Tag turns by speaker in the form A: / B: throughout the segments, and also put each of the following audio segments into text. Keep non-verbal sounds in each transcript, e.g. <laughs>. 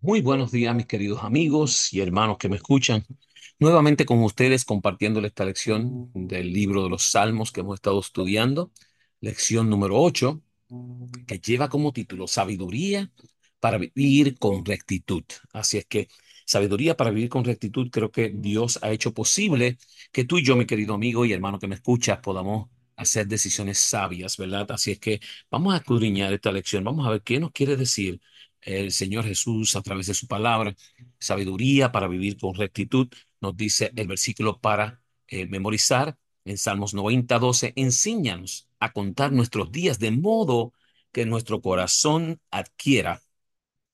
A: Muy buenos días, mis queridos amigos y hermanos que me escuchan. Nuevamente con ustedes compartiéndoles esta lección del libro de los Salmos que hemos estado estudiando, lección número 8, que lleva como título Sabiduría para vivir con rectitud. Así es que sabiduría para vivir con rectitud, creo que Dios ha hecho posible que tú y yo, mi querido amigo y hermano que me escuchas, podamos hacer decisiones sabias, ¿verdad? Así es que vamos a escudriñar esta lección, vamos a ver qué nos quiere decir el Señor Jesús a través de su palabra, sabiduría para vivir con rectitud, nos dice el versículo para eh, memorizar en Salmos 90, 12, enséñanos a contar nuestros días de modo que nuestro corazón adquiera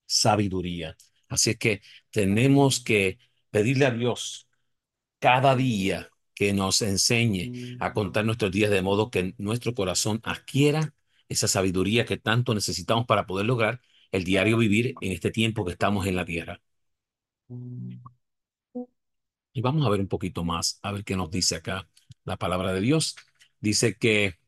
A: sabiduría. Así es que tenemos que pedirle a Dios cada día que nos enseñe a contar nuestros días de modo que nuestro corazón adquiera esa sabiduría que tanto necesitamos para poder lograr el diario vivir en este tiempo que estamos en la tierra. Y vamos a ver un poquito más, a ver qué nos dice acá la palabra de Dios. Dice que,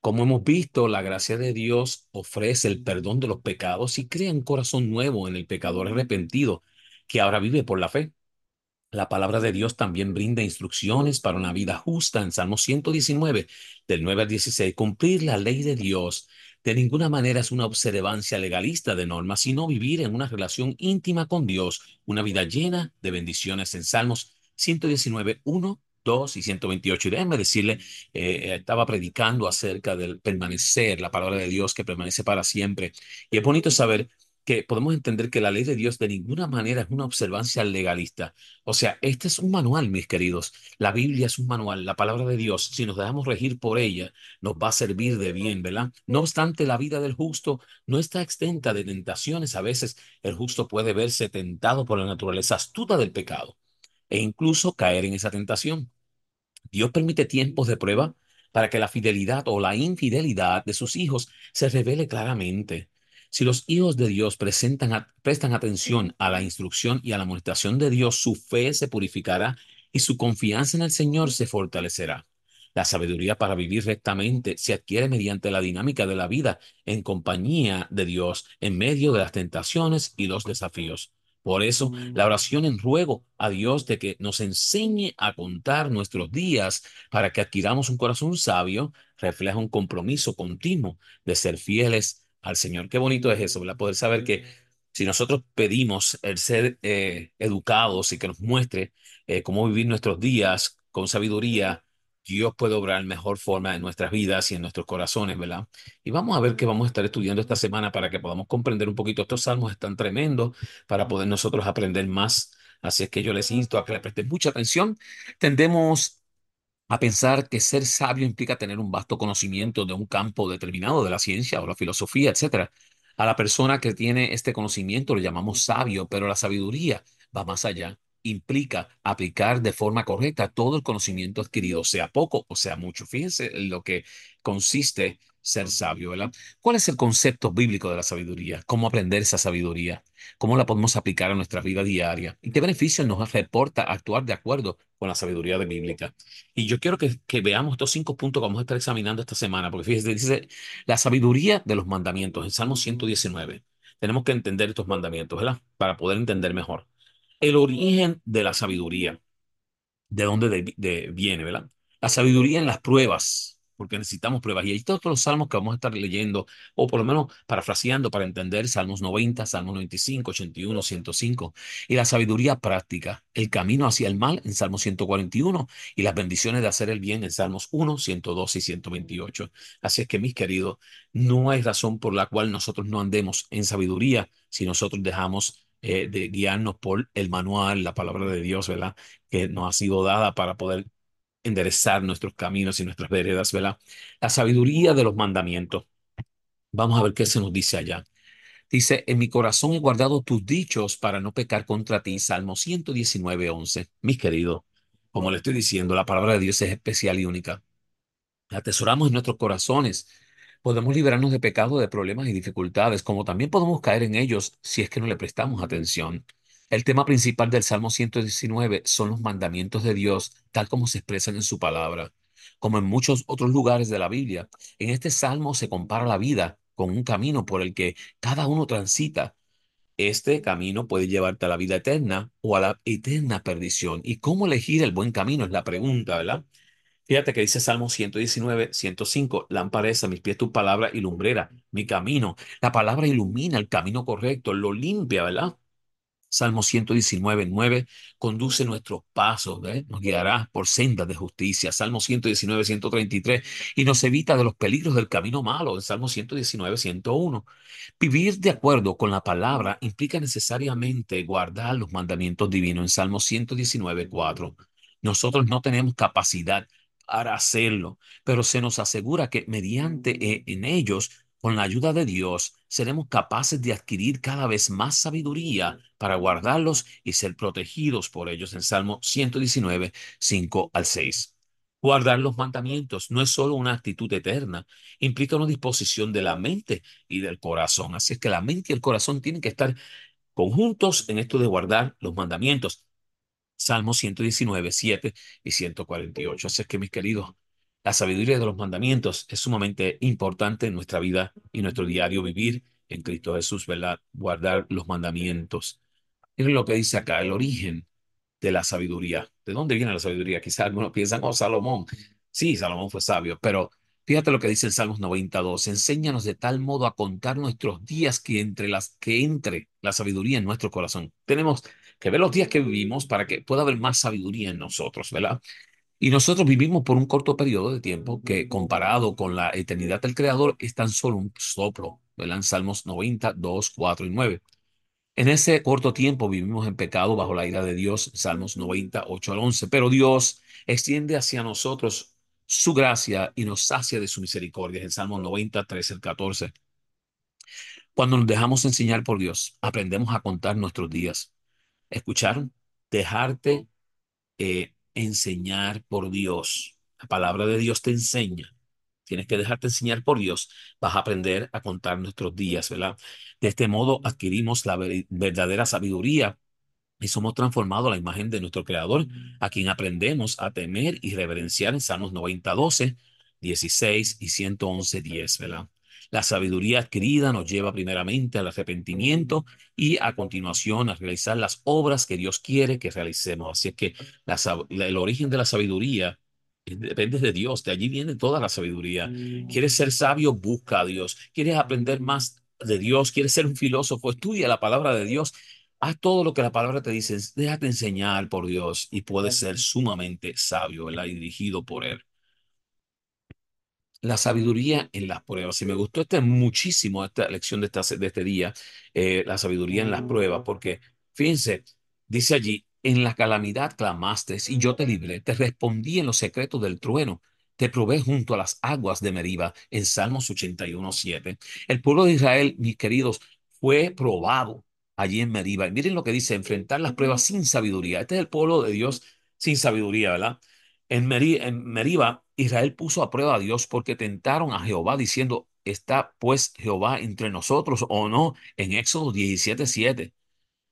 A: como hemos visto, la gracia de Dios ofrece el perdón de los pecados y crea un corazón nuevo en el pecador arrepentido que ahora vive por la fe. La palabra de Dios también brinda instrucciones para una vida justa en Salmo 119, del 9 al 16. Cumplir la ley de Dios de ninguna manera es una observancia legalista de normas, sino vivir en una relación íntima con Dios, una vida llena de bendiciones en Salmos 119, 1, 2 y 128. Y déjenme decirle, eh, estaba predicando acerca del permanecer, la palabra de Dios que permanece para siempre. Y es bonito saber que podemos entender que la ley de Dios de ninguna manera es una observancia legalista. O sea, este es un manual, mis queridos. La Biblia es un manual, la palabra de Dios, si nos dejamos regir por ella, nos va a servir de bien, ¿verdad? No obstante, la vida del justo no está exenta de tentaciones. A veces el justo puede verse tentado por la naturaleza astuta del pecado e incluso caer en esa tentación. Dios permite tiempos de prueba para que la fidelidad o la infidelidad de sus hijos se revele claramente. Si los hijos de Dios presentan prestan atención a la instrucción y a la amonestación de Dios, su fe se purificará y su confianza en el Señor se fortalecerá. La sabiduría para vivir rectamente se adquiere mediante la dinámica de la vida en compañía de Dios en medio de las tentaciones y los desafíos. Por eso, la oración en ruego a Dios de que nos enseñe a contar nuestros días para que adquiramos un corazón sabio refleja un compromiso continuo de ser fieles al Señor. Qué bonito es eso, ¿verdad? Poder saber que si nosotros pedimos el ser eh, educados y que nos muestre eh, cómo vivir nuestros días con sabiduría, Dios puede obrar mejor forma en nuestras vidas y en nuestros corazones, ¿verdad? Y vamos a ver qué vamos a estar estudiando esta semana para que podamos comprender un poquito. Estos salmos están tremendos para poder nosotros aprender más. Así es que yo les insto a que le presten mucha atención. Tendemos a pensar que ser sabio implica tener un vasto conocimiento de un campo determinado de la ciencia o la filosofía, etcétera. A la persona que tiene este conocimiento lo llamamos sabio, pero la sabiduría va más allá. Implica aplicar de forma correcta todo el conocimiento adquirido, sea poco o sea mucho. Fíjense en lo que consiste ser sabio, ¿verdad? ¿Cuál es el concepto bíblico de la sabiduría? ¿Cómo aprender esa sabiduría? ¿Cómo la podemos aplicar a nuestra vida diaria? ¿Y qué beneficios nos reporta actuar de acuerdo con la sabiduría de bíblica? Y yo quiero que, que veamos estos cinco puntos que vamos a estar examinando esta semana, porque fíjese, dice la sabiduría de los mandamientos en Salmo 119. Tenemos que entender estos mandamientos, ¿verdad? Para poder entender mejor. El origen de la sabiduría, de dónde de, de, viene, ¿verdad? La sabiduría en las pruebas porque necesitamos pruebas. Y hay todos los salmos que vamos a estar leyendo, o por lo menos parafraseando para entender, Salmos 90, Salmos 95, 81, 105. Y la sabiduría práctica, el camino hacia el mal en Salmos 141 y las bendiciones de hacer el bien en Salmos 1, 112 y 128. Así es que, mis queridos, no hay razón por la cual nosotros no andemos en sabiduría si nosotros dejamos eh, de guiarnos por el manual, la palabra de Dios, ¿verdad? Que nos ha sido dada para poder enderezar nuestros caminos y nuestras veredas, ¿verdad? La sabiduría de los mandamientos. Vamos a ver qué se nos dice allá. Dice, en mi corazón he guardado tus dichos para no pecar contra ti. Salmo 119, 11. Mis queridos, como le estoy diciendo, la palabra de Dios es especial y única. Atesoramos en nuestros corazones. Podemos liberarnos de pecado, de problemas y dificultades, como también podemos caer en ellos si es que no le prestamos atención. El tema principal del Salmo 119 son los mandamientos de Dios, tal como se expresan en su palabra. Como en muchos otros lugares de la Biblia, en este salmo se compara la vida con un camino por el que cada uno transita. Este camino puede llevarte a la vida eterna o a la eterna perdición. ¿Y cómo elegir el buen camino? Es la pregunta, ¿verdad? Fíjate que dice Salmo 119, 105, lámpara es a mis pies tu palabra y lumbrera, mi camino. La palabra ilumina el camino correcto, lo limpia, ¿verdad? Salmo 119, 9, conduce nuestros pasos, nos guiará por sendas de justicia. Salmo 119, 133, y nos evita de los peligros del camino malo. Salmo 119, 101. Vivir de acuerdo con la palabra implica necesariamente guardar los mandamientos divinos. En Salmo 119, 4. Nosotros no tenemos capacidad para hacerlo, pero se nos asegura que mediante eh, en ellos con la ayuda de Dios, seremos capaces de adquirir cada vez más sabiduría para guardarlos y ser protegidos por ellos en Salmo 119, 5 al 6. Guardar los mandamientos no es solo una actitud eterna, implica una disposición de la mente y del corazón. Así es que la mente y el corazón tienen que estar conjuntos en esto de guardar los mandamientos. Salmo 119, 7 y 148. Así es que, mis queridos, la sabiduría de los mandamientos es sumamente importante en nuestra vida y nuestro diario vivir en Cristo Jesús, ¿verdad? Guardar los mandamientos. Miren lo que dice acá, el origen de la sabiduría. ¿De dónde viene la sabiduría? <laughs> Quizás algunos piensan, oh, Salomón. Sí, Salomón fue sabio, pero fíjate lo que dice el Salmos 92. Enséñanos de tal modo a contar nuestros días que entre las que entre la sabiduría en nuestro corazón. Tenemos que ver los días que vivimos para que pueda haber más sabiduría en nosotros, ¿verdad? Y nosotros vivimos por un corto periodo de tiempo que comparado con la eternidad del Creador es tan solo un soplo, ¿verdad? En Salmos 90, 2, 4 y 9. En ese corto tiempo vivimos en pecado bajo la ira de Dios, Salmos 90, 8 al 11, pero Dios extiende hacia nosotros su gracia y nos sacia de su misericordia, en Salmos 90, 13 al 14. Cuando nos dejamos enseñar por Dios, aprendemos a contar nuestros días. ¿Escucharon? Dejarte eh, enseñar por Dios. La palabra de Dios te enseña. Tienes que dejarte enseñar por Dios. Vas a aprender a contar nuestros días, ¿verdad? De este modo adquirimos la verdadera sabiduría y somos transformados a la imagen de nuestro Creador, a quien aprendemos a temer y reverenciar en Salmos 90, 12, 16 y 111, 10, ¿verdad? La sabiduría adquirida nos lleva primeramente al arrepentimiento y a continuación a realizar las obras que Dios quiere que realicemos. Así es que el origen de la sabiduría depende de Dios, de allí viene toda la sabiduría. ¿Quieres ser sabio? Busca a Dios. ¿Quieres aprender más de Dios? ¿Quieres ser un filósofo? Estudia la palabra de Dios. Haz todo lo que la palabra te dice. Déjate enseñar por Dios y puedes ser sumamente sabio, ¿verdad? Y dirigido por Él la sabiduría en las pruebas. Y me gustó este, muchísimo esta lección de, esta, de este día, eh, la sabiduría en las pruebas, porque fíjense, dice allí, en la calamidad clamaste y yo te libré, te respondí en los secretos del trueno, te probé junto a las aguas de Meriba, en Salmos 81, 7. El pueblo de Israel, mis queridos, fue probado allí en Meriba. Y miren lo que dice, enfrentar las pruebas sin sabiduría. Este es el pueblo de Dios sin sabiduría, ¿verdad? En, en Meriba Israel puso a prueba a Dios porque tentaron a Jehová diciendo, ¿está pues Jehová entre nosotros o no? En Éxodo 17, 7.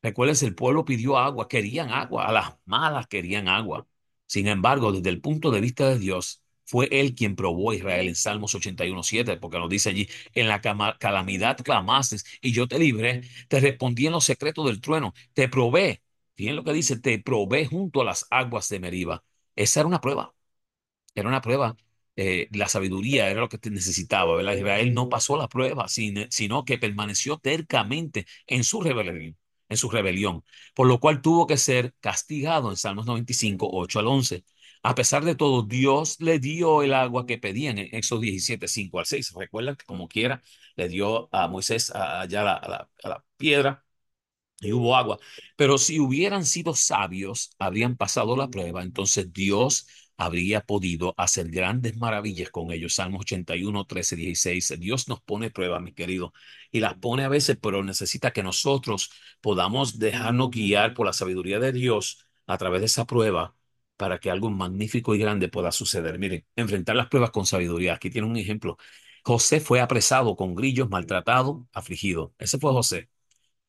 A: Recuerden, el pueblo pidió agua, querían agua, a las malas querían agua. Sin embargo, desde el punto de vista de Dios, fue él quien probó a Israel en Salmos 81, 7, porque nos dice allí, en la calamidad clamaste y yo te libré, te respondí en los secretos del trueno, te probé. Fíjense lo que dice, te probé junto a las aguas de Meriba. Esa era una prueba. Era una prueba. Eh, la sabiduría era lo que necesitaba, ¿verdad? Israel no pasó la prueba, sino que permaneció tercamente en su rebelión, en su rebelión, por lo cual tuvo que ser castigado en Salmos 95, 8 al 11. A pesar de todo, Dios le dio el agua que pedían en Éxodo 17, 5 al 6. Recuerdan que como quiera, le dio a Moisés allá a la piedra y hubo agua. Pero si hubieran sido sabios, habrían pasado la prueba, entonces Dios habría podido hacer grandes maravillas con ellos. Salmos 81, 13, 16. Dios nos pone pruebas, mi querido, y las pone a veces, pero necesita que nosotros podamos dejarnos guiar por la sabiduría de Dios a través de esa prueba para que algo magnífico y grande pueda suceder. Miren, enfrentar las pruebas con sabiduría. Aquí tiene un ejemplo. José fue apresado con grillos, maltratado, afligido. Ese fue José.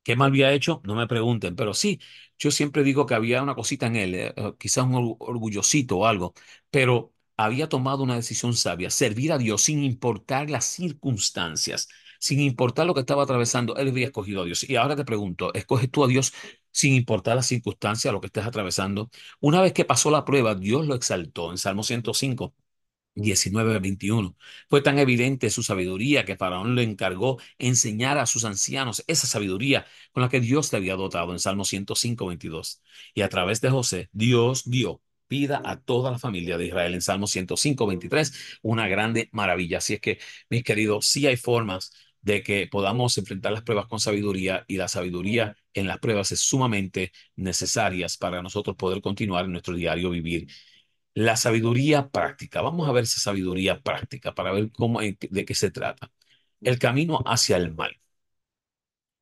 A: ¿Qué mal había hecho? No me pregunten, pero sí, yo siempre digo que había una cosita en él, eh, quizás un orgullosito o algo, pero había tomado una decisión sabia, servir a Dios sin importar las circunstancias. sin importar lo que estaba atravesando, él había escogido a Dios. Y ahora te pregunto, ¿escoges tú a Dios sin importar las circunstancias, lo que estés atravesando? Una vez que pasó la prueba, Dios lo exaltó en Salmo 105. 19 al 21. Fue tan evidente su sabiduría que Faraón le encargó enseñar a sus ancianos esa sabiduría con la que Dios le había dotado en Salmo 105, 22. Y a través de José, Dios dio vida a toda la familia de Israel en Salmo 105, 23, una grande maravilla. Así es que, mis queridos, sí hay formas de que podamos enfrentar las pruebas con sabiduría y la sabiduría en las pruebas es sumamente necesaria para nosotros poder continuar en nuestro diario vivir la sabiduría práctica. Vamos a ver esa sabiduría práctica para ver cómo, de qué se trata. El camino hacia el mal.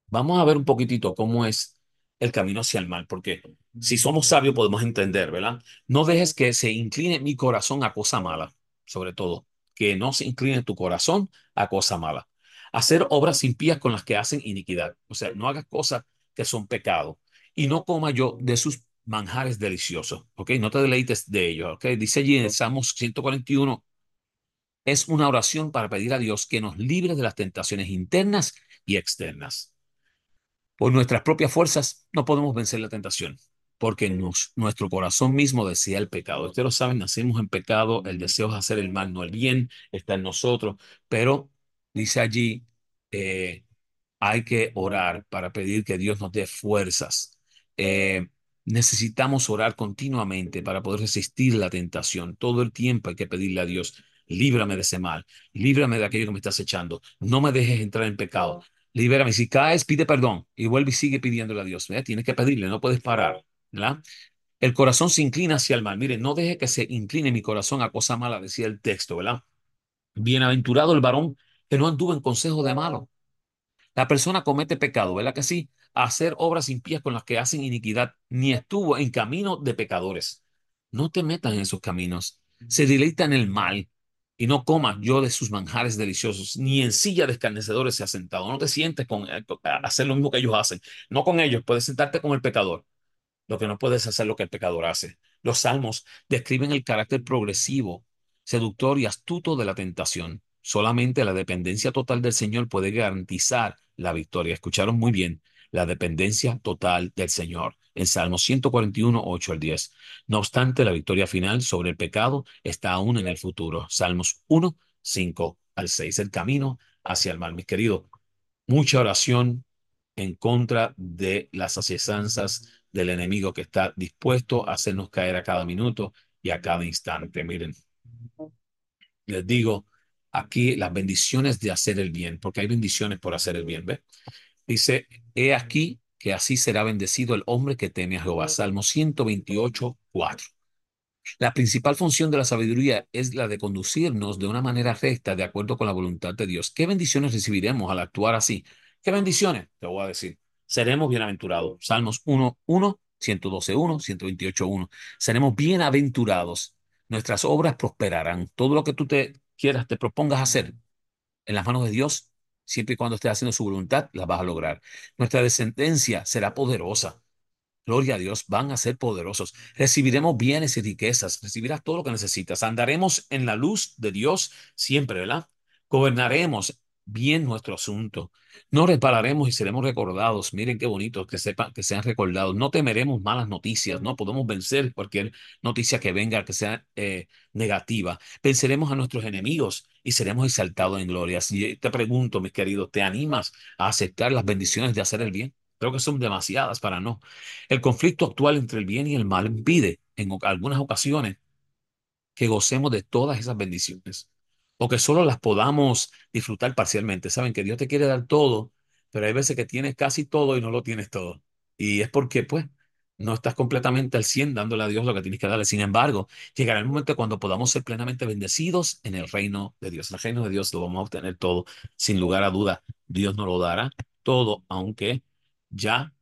A: Vamos a ver un poquitito cómo es el camino hacia el mal, porque si somos sabios podemos entender, ¿verdad? No dejes que se incline mi corazón a cosa mala, sobre todo, que no se incline tu corazón a cosa mala. Hacer obras impías con las que hacen iniquidad. O sea, no hagas cosas que son pecado. Y no coma yo de sus manjares deliciosos, ¿ok? No te deleites de ellos, ¿ok? Dice allí en el Salmo 141, es una oración para pedir a Dios que nos libre de las tentaciones internas y externas. Por nuestras propias fuerzas no podemos vencer la tentación, porque nos, nuestro corazón mismo desea el pecado. Ustedes lo saben, nacimos en pecado, el deseo es hacer el mal, no el bien, está en nosotros, pero dice allí, eh, hay que orar para pedir que Dios nos dé fuerzas. Eh, Necesitamos orar continuamente para poder resistir la tentación. Todo el tiempo hay que pedirle a Dios, líbrame de ese mal, líbrame de aquello que me estás echando, no me dejes entrar en pecado, libérame. Si caes, pide perdón y vuelve y sigue pidiéndole a Dios. Tienes que pedirle, no puedes parar. ¿verdad? El corazón se inclina hacia el mal. Mire, no deje que se incline mi corazón a cosa mala, decía el texto, ¿verdad? Bienaventurado el varón que no anduvo en consejo de malo. La persona comete pecado, ¿verdad que sí? Hacer obras impías con las que hacen iniquidad, ni estuvo en camino de pecadores. No te metas en esos caminos. Se deleita en el mal y no comas yo de sus manjares deliciosos, ni en silla de escarnecedores se ha sentado. No te sientes con eh, hacer lo mismo que ellos hacen. No con ellos, puedes sentarte con el pecador. Lo que no puedes hacer lo que el pecador hace. Los salmos describen el carácter progresivo, seductor y astuto de la tentación. Solamente la dependencia total del Señor puede garantizar la victoria. Escucharon muy bien la dependencia total del Señor. En Salmo 141, 8 al 10. No obstante, la victoria final sobre el pecado está aún en el futuro. Salmos 1, 5 al 6. El camino hacia el mal, mis queridos. Mucha oración en contra de las ascesanzas del enemigo que está dispuesto a hacernos caer a cada minuto y a cada instante. Miren, les digo aquí las bendiciones de hacer el bien, porque hay bendiciones por hacer el bien, ¿ve? Dice, he aquí que así será bendecido el hombre que teme a Jehová. Salmo 128, 4. La principal función de la sabiduría es la de conducirnos de una manera recta de acuerdo con la voluntad de Dios. ¿Qué bendiciones recibiremos al actuar así? ¿Qué bendiciones? Te voy a decir. Seremos bienaventurados. Salmos 1, 1, 112, 1, 128, 1. Seremos bienaventurados. Nuestras obras prosperarán. Todo lo que tú te quieras, te propongas hacer en las manos de Dios, siempre y cuando estés haciendo su voluntad, la vas a lograr. Nuestra descendencia será poderosa. Gloria a Dios, van a ser poderosos. Recibiremos bienes y riquezas, recibirás todo lo que necesitas. Andaremos en la luz de Dios siempre, ¿verdad? Gobernaremos bien nuestro asunto. No repararemos y seremos recordados. Miren qué bonito que sepan que sean recordados. No temeremos malas noticias, no podemos vencer cualquier noticia que venga que sea eh, negativa. Venceremos a nuestros enemigos y seremos exaltados en gloria. Si te pregunto, mis queridos, ¿te animas a aceptar las bendiciones de hacer el bien? Creo que son demasiadas para no. El conflicto actual entre el bien y el mal impide en algunas ocasiones que gocemos de todas esas bendiciones o que solo las podamos disfrutar parcialmente. Saben que Dios te quiere dar todo, pero hay veces que tienes casi todo y no lo tienes todo. Y es porque, pues, no estás completamente al 100 dándole a Dios lo que tienes que darle. Sin embargo, llegará el momento cuando podamos ser plenamente bendecidos en el reino de Dios. En el reino de Dios lo vamos a obtener todo, sin lugar a duda. Dios nos lo dará todo, aunque ya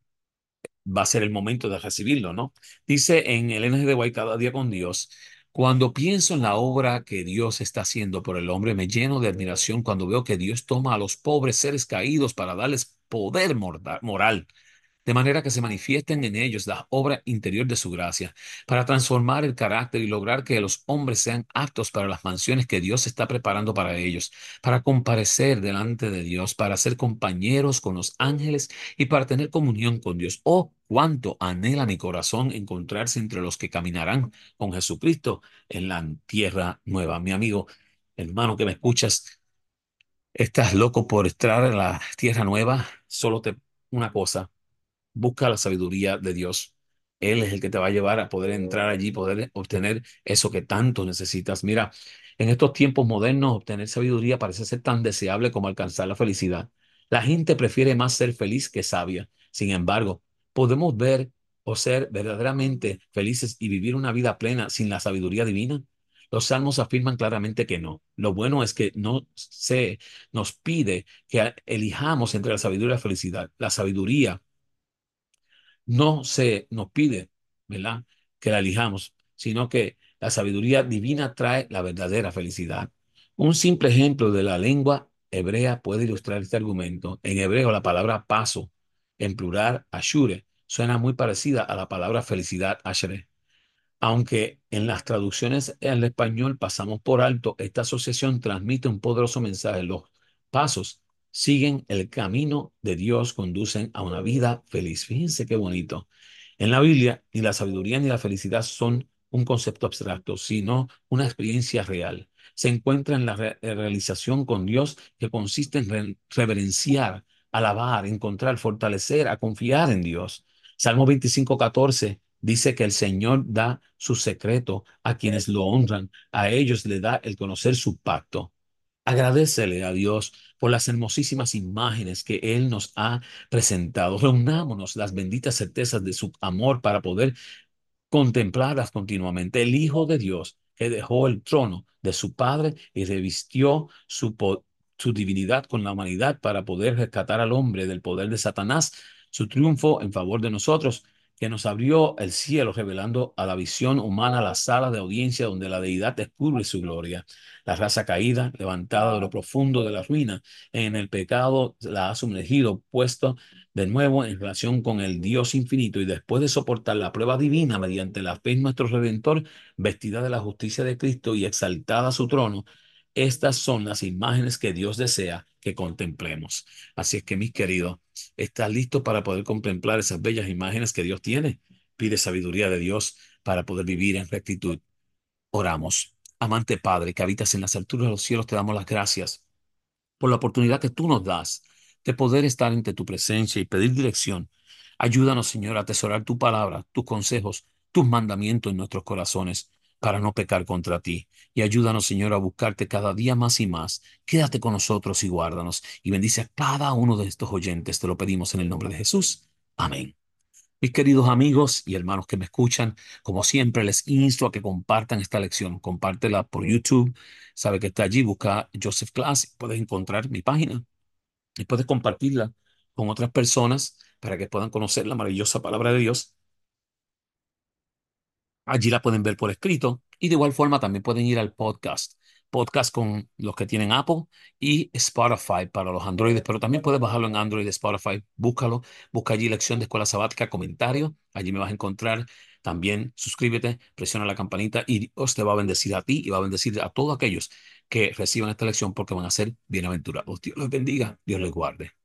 A: va a ser el momento de recibirlo, ¿no? Dice en el NGDY cada día con Dios, cuando pienso en la obra que Dios está haciendo por el hombre, me lleno de admiración cuando veo que Dios toma a los pobres seres caídos para darles poder moral. de manera que se manifiesten en ellos la obra interior de su gracia, para transformar el carácter y lograr que los hombres sean aptos para las mansiones que Dios está preparando para ellos, para comparecer delante de Dios, para ser compañeros con los ángeles y para tener comunión con Dios. Oh, cuánto anhela mi corazón encontrarse entre los que caminarán con Jesucristo en la tierra nueva. Mi amigo, hermano que me escuchas, estás loco por entrar a la tierra nueva, solo te una cosa busca la sabiduría de Dios. Él es el que te va a llevar a poder entrar allí, poder obtener eso que tanto necesitas. Mira, en estos tiempos modernos, obtener sabiduría parece ser tan deseable como alcanzar la felicidad. La gente prefiere más ser feliz que sabia. Sin embargo, podemos ver o ser verdaderamente felices y vivir una vida plena sin la sabiduría divina. Los salmos afirman claramente que no. Lo bueno es que no se nos pide que elijamos entre la sabiduría y la felicidad. La sabiduría no se nos pide, ¿verdad? Que la elijamos, sino que la sabiduría divina trae la verdadera felicidad. Un simple ejemplo de la lengua hebrea puede ilustrar este argumento. En hebreo, la palabra paso, en plural, ashure, suena muy parecida a la palabra felicidad, ashre. Aunque en las traducciones al español pasamos por alto, esta asociación transmite un poderoso mensaje. Los pasos siguen el camino de Dios, conducen a una vida feliz. Fíjense qué bonito. En la Biblia, ni la sabiduría ni la felicidad son un concepto abstracto, sino una experiencia real. Se encuentra en la realización con Dios que consiste en reverenciar, alabar, encontrar, fortalecer, a confiar en Dios. Salmo 25, 14 dice que el Señor da su secreto a quienes lo honran, a ellos le da el conocer su pacto. Agradecele a Dios por las hermosísimas imágenes que Él nos ha presentado. Reunámonos las benditas certezas de su amor para poder contemplarlas continuamente. El Hijo de Dios que dejó el trono de su Padre y revistió su divinidad con la humanidad para poder rescatar al hombre del poder de Satanás, su triunfo en favor de nosotros que nos abrió el cielo, revelando a la visión humana la sala de audiencia donde la deidad descubre su gloria. La raza caída, levantada de lo profundo de la ruina, en el pecado la ha sumergido, puesto de nuevo en relación con el Dios infinito y después de soportar la prueba divina mediante la fe en nuestro Redentor, vestida de la justicia de Cristo y exaltada a su trono, estas son las imágenes que Dios desea que contemplemos. Así es que, mis queridos, ¿estás listo para poder contemplar esas bellas imágenes que Dios tiene? Pide sabiduría de Dios para poder vivir en rectitud. Oramos. Amante Padre, que habitas en las alturas de los cielos, te damos las gracias por la oportunidad que tú nos das de poder estar ante tu presencia y pedir dirección. Ayúdanos, Señor, a atesorar tu palabra, tus consejos, tus mandamientos en nuestros corazones para no pecar contra ti. Y ayúdanos, Señor, a buscarte cada día más y más. Quédate con nosotros y guárdanos. Y bendice a cada uno de estos oyentes. Te lo pedimos en el nombre de Jesús. Amén. Mis queridos amigos y hermanos que me escuchan, como siempre les insto a que compartan esta lección. Compártela por YouTube. Sabe que está allí, busca Joseph Class. Puedes encontrar mi página y puedes compartirla con otras personas para que puedan conocer la maravillosa palabra de Dios Allí la pueden ver por escrito y de igual forma también pueden ir al podcast. Podcast con los que tienen Apple y Spotify para los Androides, pero también puedes bajarlo en Android, Spotify, búscalo, busca allí lección de escuela sabática, comentario, allí me vas a encontrar. También suscríbete, presiona la campanita y Dios te va a bendecir a ti y va a bendecir a todos aquellos que reciban esta lección porque van a ser bienaventurados. Dios los bendiga, Dios les guarde.